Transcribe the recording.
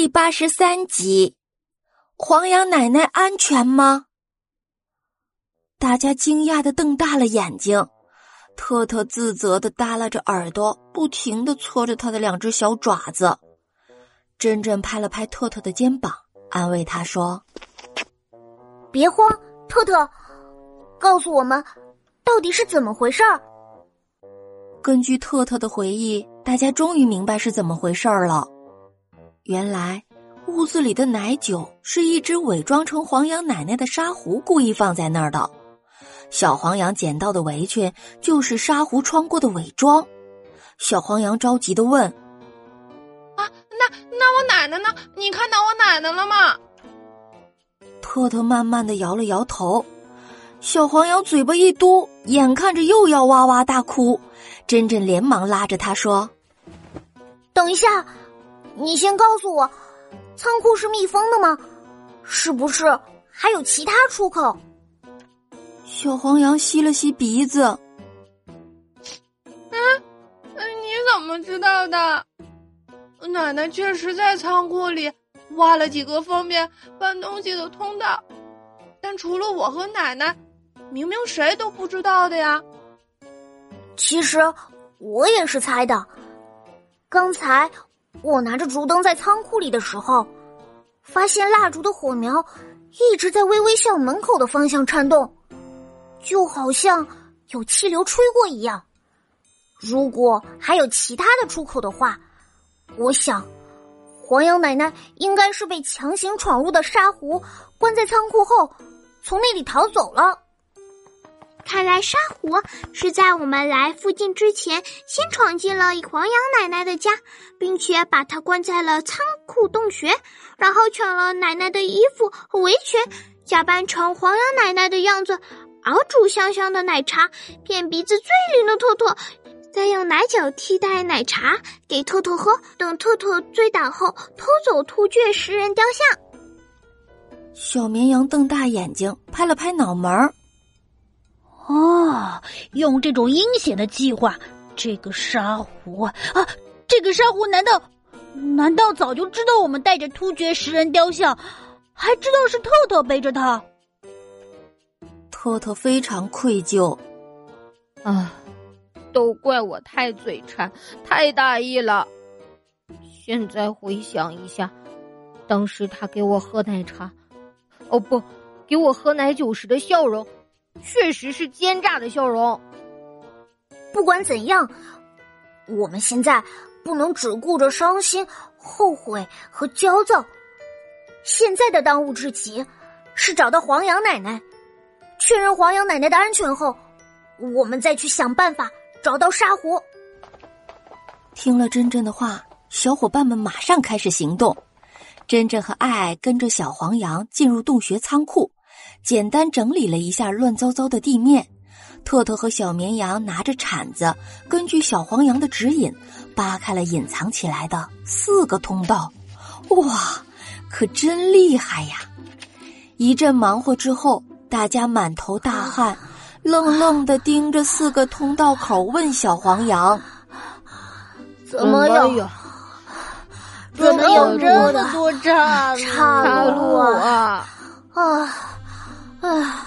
第八十三集，黄羊奶奶安全吗？大家惊讶的瞪大了眼睛。特特自责的耷拉着耳朵，不停的搓着他的两只小爪子。珍珍拍了拍特特的肩膀，安慰他说：“别慌，特特，告诉我们，到底是怎么回事儿。”根据特特的回忆，大家终于明白是怎么回事儿了。原来，屋子里的奶酒是一只伪装成黄羊奶奶的沙狐故意放在那儿的。小黄羊捡到的围裙就是沙狐穿过的伪装。小黄羊着急的问：“啊，那那我奶奶呢？你看到我奶奶了吗？”特特慢慢的摇了摇头。小黄羊嘴巴一嘟，眼看着又要哇哇大哭。珍珍连忙拉着他说：“等一下。”你先告诉我，仓库是密封的吗？是不是还有其他出口？小黄羊吸了吸鼻子。嗯，你怎么知道的？奶奶确实在仓库里挖了几个方便搬东西的通道，但除了我和奶奶，明明谁都不知道的呀。其实我也是猜的，刚才。我拿着烛灯在仓库里的时候，发现蜡烛的火苗一直在微微向门口的方向颤动，就好像有气流吹过一样。如果还有其他的出口的话，我想黄羊奶奶应该是被强行闯入的沙狐关在仓库后，从那里逃走了。看来沙狐是在我们来附近之前，先闯进了黄羊奶奶的家，并且把她关在了仓库洞穴，然后抢了奶奶的衣服和围裙，假扮成黄羊奶奶的样子，熬煮香香的奶茶，骗鼻子最灵的兔兔，再用奶酒替代奶茶给兔兔喝，等兔兔醉倒后偷走突厥石人雕像。小绵羊瞪大眼睛，拍了拍脑门儿。哦，用这种阴险的计划，这个沙狐啊，这个沙狐难道难道早就知道我们带着突厥食人雕像，还知道是特特背着他？特特非常愧疚，啊，都怪我太嘴馋，太大意了。现在回想一下，当时他给我喝奶茶，哦不，给我喝奶酒时的笑容。确实是奸诈的笑容。不管怎样，我们现在不能只顾着伤心、后悔和焦躁。现在的当务之急是找到黄羊奶奶，确认黄羊奶奶的安全后，我们再去想办法找到沙狐。听了珍珍的话，小伙伴们马上开始行动。珍珍和爱爱跟着小黄羊进入洞穴仓库。简单整理了一下乱糟糟的地面，特特和小绵羊拿着铲子，根据小黄羊的指引，扒开了隐藏起来的四个通道。哇，可真厉害呀！一阵忙活之后，大家满头大汗，愣愣的盯着四个通道口，问小黄羊：“怎么有？怎么有这么多岔岔路啊？”啊！啊，